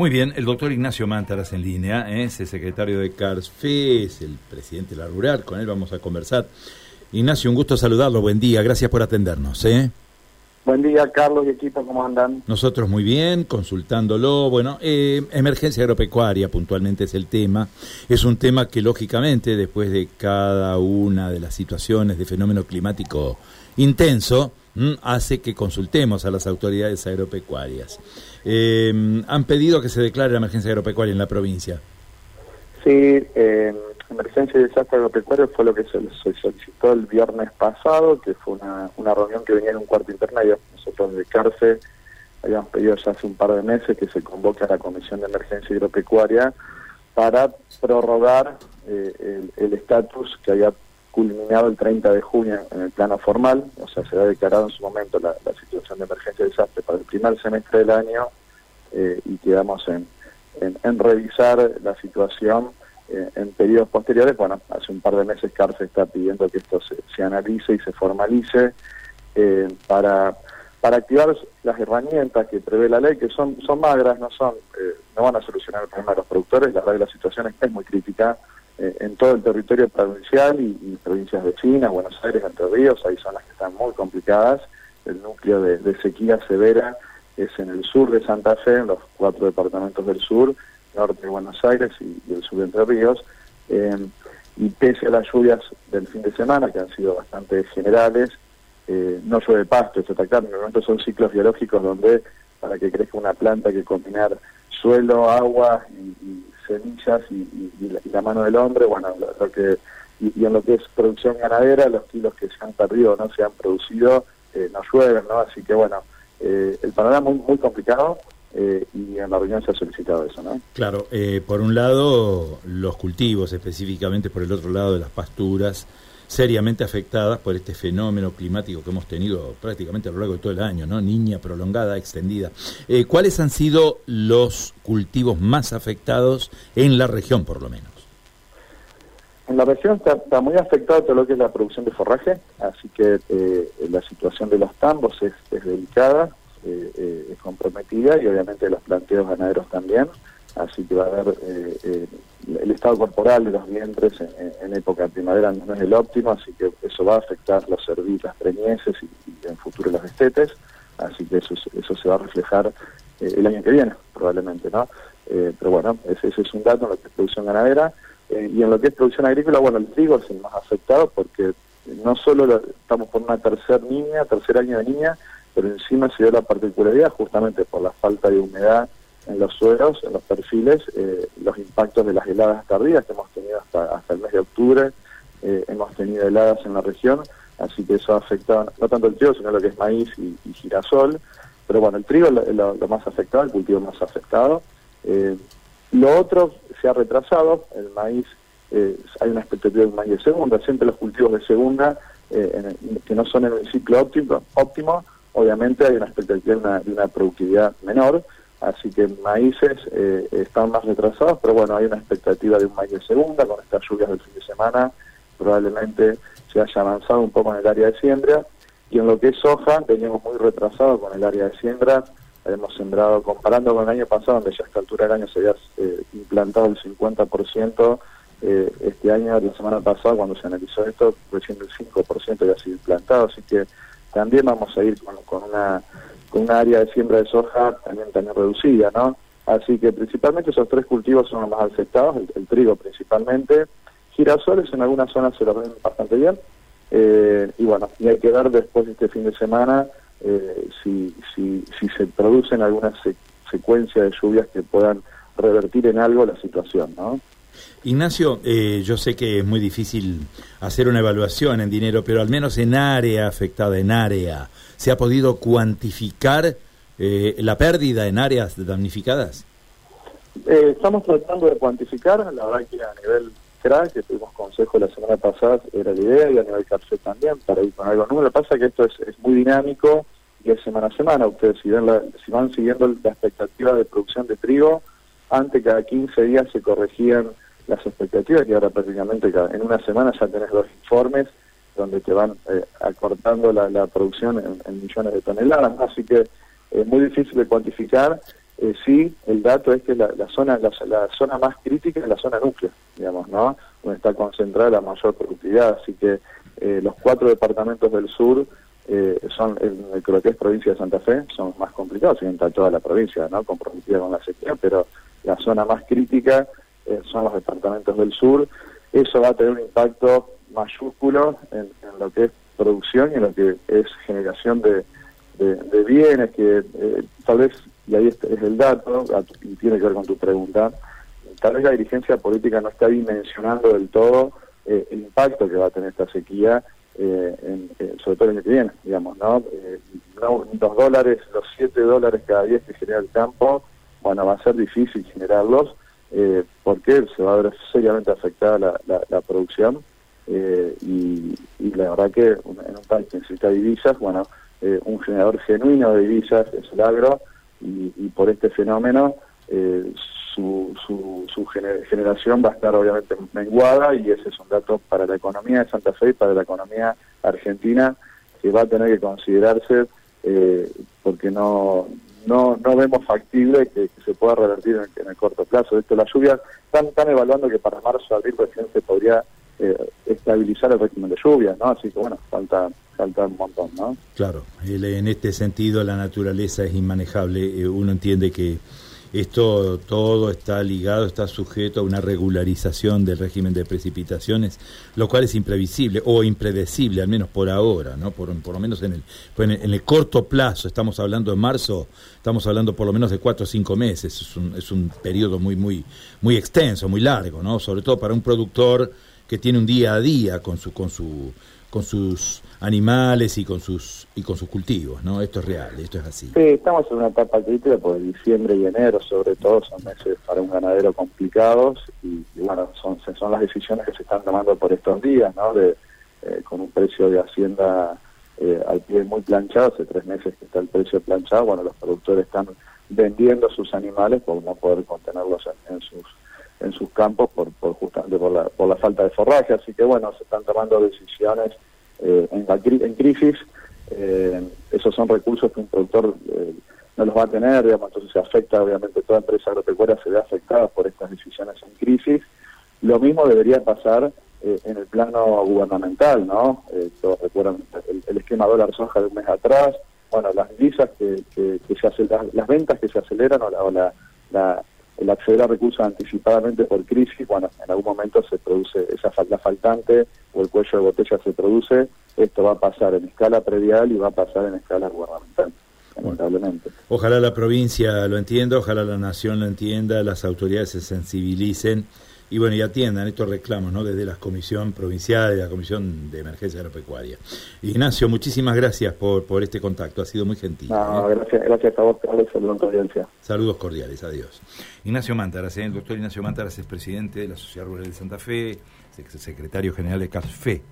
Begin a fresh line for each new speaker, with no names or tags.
Muy bien, el doctor Ignacio Mántaras en línea, ¿eh? es el secretario de CARSFE, es el presidente de la Rural, con él vamos a conversar. Ignacio, un gusto saludarlo, buen día, gracias por atendernos. ¿eh?
Buen día, Carlos y equipo, ¿cómo andan?
Nosotros muy bien, consultándolo. Bueno, eh, emergencia agropecuaria puntualmente es el tema. Es un tema que, lógicamente, después de cada una de las situaciones de fenómeno climático intenso, hace que consultemos a las autoridades agropecuarias. Eh, han pedido que se declare la emergencia agropecuaria en la provincia.
Sí, eh, emergencia de desastre agropecuario fue lo que se, solicitó el viernes pasado, que fue una, una reunión que venía en un cuarto intermedio. Nosotros de Cárcel habíamos pedido ya hace un par de meses que se convoque a la Comisión de Emergencia Agropecuaria para prorrogar eh, el estatus que había culminado el 30 de junio en el plano formal, o sea, se ha declarado en su momento la, situación de emergencia de desastre para el primer semestre del año eh, y quedamos en, en, revisar la situación eh, en periodos posteriores. Bueno, hace un par de meses CARSE está pidiendo que esto se, analice y se formalice eh, para, para activar las herramientas que prevé la ley, que son, son magras, no, son, no van a solucionar el problema de los productores, la verdad que la situación es muy crítica eh, en todo el territorio provincial y, provincias vecinas, Buenos Aires, Entre Ríos, son las que están muy complicadas. El núcleo de, sequía severa es en el sur de Santa Fe, en los cuatro departamentos del sur, norte de Buenos Aires y, el sur de Entre Ríos. Eh, y pese a las lluvias del fin de semana, que han sido bastante generales, eh, no llueve pasto, es atacar. Normalmente son ciclos biológicos donde para que crezca una planta hay que combinar suelo, agua y semillas y, la, mano del hombre, bueno, lo, que y, en lo que es producción ganadera, los kilos que se han perdido no se han producido, eh, no llueven, ¿no? Así que bueno, eh, el panorama muy, muy complicado eh, y en la reunión se ha solicitado eso, ¿no?
Claro, por un lado los cultivos, específicamente por el otro lado de las pasturas, seriamente afectadas por este fenómeno climático que hemos tenido prácticamente a lo largo de todo el año, ¿no? Niña, prolongada, extendida. Eh, ¿Cuáles han sido los cultivos más afectados en la región, por lo menos?
En la región está, muy afectado todo lo que es la producción de forraje, así que eh, la situación de los tambos es, delicada, eh, es comprometida y obviamente los planteos ganaderos también así que va a haber eh, eh, el estado corporal de los vientres en, época de primavera no es el óptimo, así que eso va a afectar los cervitos, las preñeces y, en futuro los destetes, así que eso, eso se va a reflejar eh, el año que viene, probablemente, ¿no? pero bueno, ese, es un dato en lo que es producción ganadera y en lo que es producción agrícola, bueno, el trigo es el más afectado porque no solo estamos por una tercer niña, tercer año de niña, pero encima se dio la particularidad justamente por la falta de humedad en los suelos, en los perfiles, eh, los impactos de las heladas tardías que hemos tenido hasta, hasta el mes de octubre, eh, hemos tenido heladas en la región, así que eso ha afectado no tanto el trigo, sino lo que es maíz y, girasol, pero bueno, el trigo es lo, más afectado, el cultivo más afectado. Eh, lo otro se ha retrasado, el maíz, hay una expectativa de maíz de segunda, siempre los cultivos de segunda, que no son en el ciclo óptimo, óptimo obviamente hay una expectativa de una productividad menor, así que maíces eh, están más retrasados, pero bueno, hay una expectativa de un maíz de segunda, con estas lluvias del fin de semana. Probablemente se haya avanzado un poco en el área de siembra, y en lo que es soja, veníamos muy retrasados con el área de siembra, hemos sembrado, comparando con el año pasado, donde ya a esta altura del año se había eh, implantado el 50%, eh, este año, la semana pasada, cuando se analizó esto, recién el 5% había sido implantado, así que también vamos a ir con una con una área de siembra de soja también, también reducida, ¿no? Así que principalmente esos tres cultivos son los más afectados, el, trigo principalmente, girasoles en algunas zonas se lo ven bastante bien, eh, y bueno, y hay que ver después de este fin de semana eh, si, si, si se producen algunas secuencias de lluvias que puedan revertir en algo la situación, ¿no?
Ignacio, eh, yo sé que es muy difícil hacer una evaluación en dinero, pero al menos en área afectada, en área, ¿Se ha podido cuantificar eh, la pérdida en áreas damnificadas?
Eh, estamos tratando de cuantificar, la verdad que a nivel CRA, que tuvimos consejo la semana pasada, era la idea, y a nivel cárcel también, para ir con algo nuevo. Lo que pasa es que esto es, muy dinámico y es semana a semana. Ustedes si, si van siguiendo la expectativa de producción de trigo, antes cada 15 días se corregían las expectativas y ahora prácticamente en una semana ya tenés dos informes donde te van eh, acortando la, producción en, millones de toneladas, así que es muy difícil de cuantificar, eh, sí, el dato es que la, zona la, zona más crítica es la zona núcleo, digamos, ¿no? Donde está concentrada la mayor productividad, así que eh, los cuatro departamentos del sur eh, son, en lo que es provincia de Santa Fe, son más complicados, si está toda la provincia, ¿no? Comprometida con la sequía, pero la zona más crítica son los departamentos del sur. Eso va a tener un impacto mayúsculo en, lo que es producción y en lo que es generación de, bienes, que tal vez y ahí es, el dato, y tiene que ver con tu pregunta, tal vez la dirigencia política no está dimensionando del todo eh, el impacto que va a tener esta sequía, eh, en, eh, sobre todo el que viene, digamos, ¿no? Los dólares, los siete dólares cada día que genera el campo, bueno, va a ser difícil generarlos, porque se va a ver seriamente afectada la, la, producción, y, y, la verdad que en un país que necesita divisas, bueno, un generador genuino de divisas es el agro, y, por este fenómeno eh, su, su, generación va a estar obviamente menguada y ese es un dato para la economía de Santa Fe y para la economía argentina que va a tener que considerarse eh, porque no, no no vemos factible que, se pueda revertir en, el corto plazo. Esto, las lluvias están, están evaluando que para marzo, abril recién se podría eh, estabilizar el régimen de lluvias, ¿no? Así que bueno, falta falta un montón, ¿no?
Claro, en este sentido la naturaleza es inmanejable. Eh, uno entiende que esto todo está ligado, está sujeto a una regularización del régimen de precipitaciones, lo cual es imprevisible o impredecible, al menos por ahora, ¿no? Por, por lo menos en el, pues en el, corto plazo, estamos hablando de marzo, estamos hablando por lo menos de cuatro o cinco meses, es un, es un periodo muy, muy, muy extenso, muy largo, ¿no? Sobre todo para un productor que tiene un día a día con su, con su, con sus animales y con sus y con sus cultivos, ¿no? Esto es real, esto es así.
Sí, estamos en una etapa crítica porque diciembre y enero, sobre todo, son meses para un ganadero complicados y, bueno, son son las decisiones que se están tomando por estos días, ¿no? De, eh, con un precio de hacienda eh, al pie muy planchado, hace tres meses que está el precio planchado, bueno, los productores están vendiendo sus animales por no poder contenerlos en, sus en sus campos por, por justamente por la, por la falta de forraje, así que bueno, se están tomando decisiones eh, en, en, crisis, eh, esos son recursos que un productor eh, no los va a tener, digamos, entonces se afecta, obviamente, toda empresa agropecuaria se ve afectada por estas decisiones en crisis. Lo mismo debería pasar en el plano gubernamental, ¿no? todos recuerdan el, esquema dólar soja de un mes atrás, bueno, las divisas que, que, se hacen, las, ventas que se aceleran o la, la, el acceder a recursos anticipadamente por crisis, bueno, en algún momento se produce esa falta faltante o el cuello de botella se produce, esto va a pasar en escala predial y va a pasar en escala gubernamental. Lamentablemente.
Ojalá la provincia lo entienda, ojalá la nación lo entienda, las autoridades se sensibilicen y bueno, y atiendan estos reclamos, ¿no? Desde la Comisión Provincial, de la Comisión de Emergencia Agropecuaria. Ignacio, muchísimas gracias por, por este contacto, ha sido muy gentil.
No, ¿eh? gracias, gracias a vos, Carlos, saludos audiencia.
Saludos cordiales, adiós. Ignacio Mántaras, ¿eh? el doctor Ignacio Mántaras es presidente de la Sociedad Rural de Santa Fe, secretario general de CASFE.